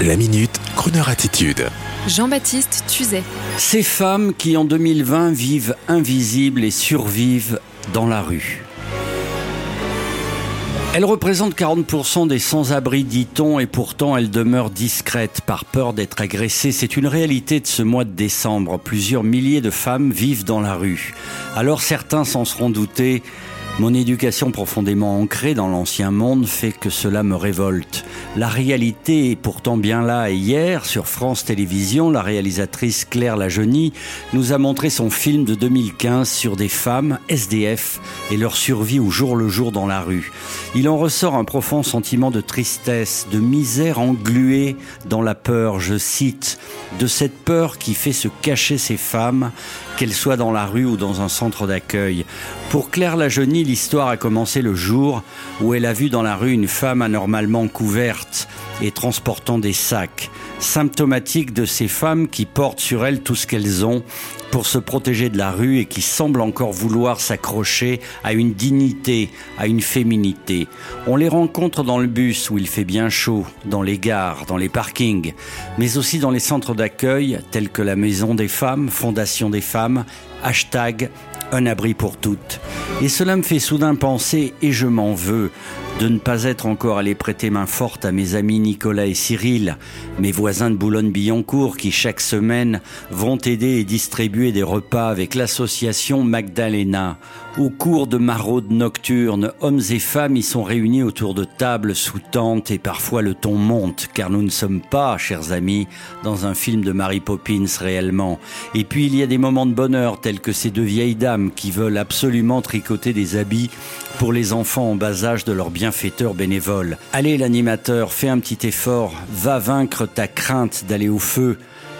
La minute, Kroneur attitude. Jean-Baptiste Tuzet. Ces femmes qui en 2020 vivent invisibles et survivent dans la rue. Elles représentent 40% des sans-abri, dit-on, et pourtant elles demeurent discrètes par peur d'être agressées. C'est une réalité de ce mois de décembre. Plusieurs milliers de femmes vivent dans la rue. Alors certains s'en seront doutés. Mon éducation profondément ancrée dans l'ancien monde fait que cela me révolte. La réalité est pourtant bien là et hier, sur France Télévisions, la réalisatrice Claire Lajeunie nous a montré son film de 2015 sur des femmes SDF et leur survie au jour le jour dans la rue. Il en ressort un profond sentiment de tristesse, de misère engluée dans la peur, je cite, de cette peur qui fait se cacher ces femmes, qu'elles soient dans la rue ou dans un centre d'accueil. Pour Claire Lajeunie, l'histoire a commencé le jour où elle a vu dans la rue une femme anormalement couverte et transportant des sacs, symptomatique de ces femmes qui portent sur elles tout ce qu'elles ont pour se protéger de la rue et qui semblent encore vouloir s'accrocher à une dignité, à une féminité. On les rencontre dans le bus où il fait bien chaud, dans les gares, dans les parkings, mais aussi dans les centres d'accueil tels que la Maison des Femmes, Fondation des Femmes, hashtag un abri pour toutes. Et cela me fait soudain penser, et je m'en veux, de ne pas être encore allé prêter main forte à mes amis Nicolas et Cyril, mes voisins de Boulogne-Billancourt qui chaque semaine vont aider et distribuer des repas avec l'association Magdalena. Au cours de maraudes nocturnes, hommes et femmes y sont réunis autour de tables sous tentes et parfois le ton monte car nous ne sommes pas, chers amis, dans un film de Mary Poppins réellement. Et puis il y a des moments de bonheur tels que ces deux vieilles dames qui veulent absolument tricoter des habits pour les enfants en bas âge de leur bienfaiteur bénévole. Allez l'animateur, fais un petit effort, va vaincre ta crainte d'aller au feu.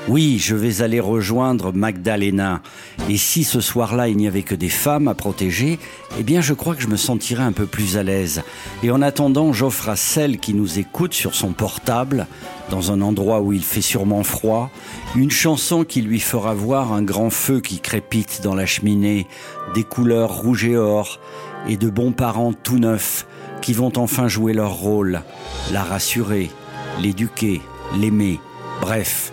Oui, je vais aller rejoindre Magdalena. Et si ce soir-là il n'y avait que des femmes à protéger, eh bien je crois que je me sentirais un peu plus à l'aise. Et en attendant, j'offre à celle qui nous écoute sur son portable, dans un endroit où il fait sûrement froid, une chanson qui lui fera voir un grand feu qui crépite dans la cheminée, des couleurs rouge et or, et de bons parents tout neufs qui vont enfin jouer leur rôle, la rassurer, l'éduquer, l'aimer, bref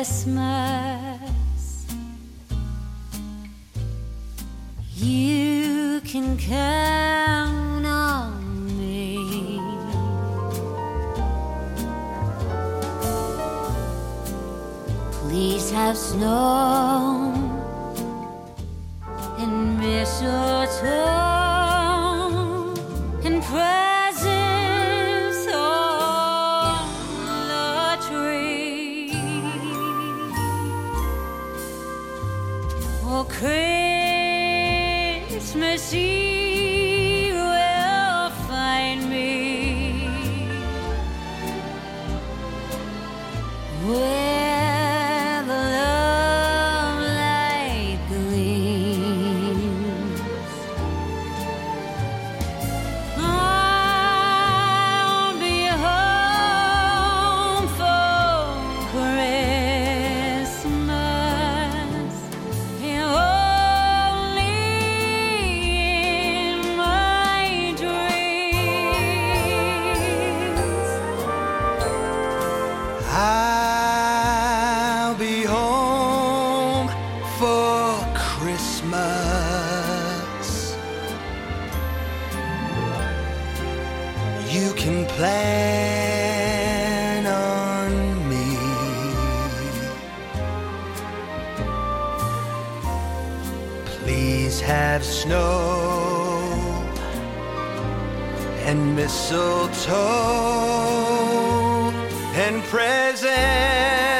Christmas. You can count on me. Please have snow and mistletoe have snow and mistletoe and presents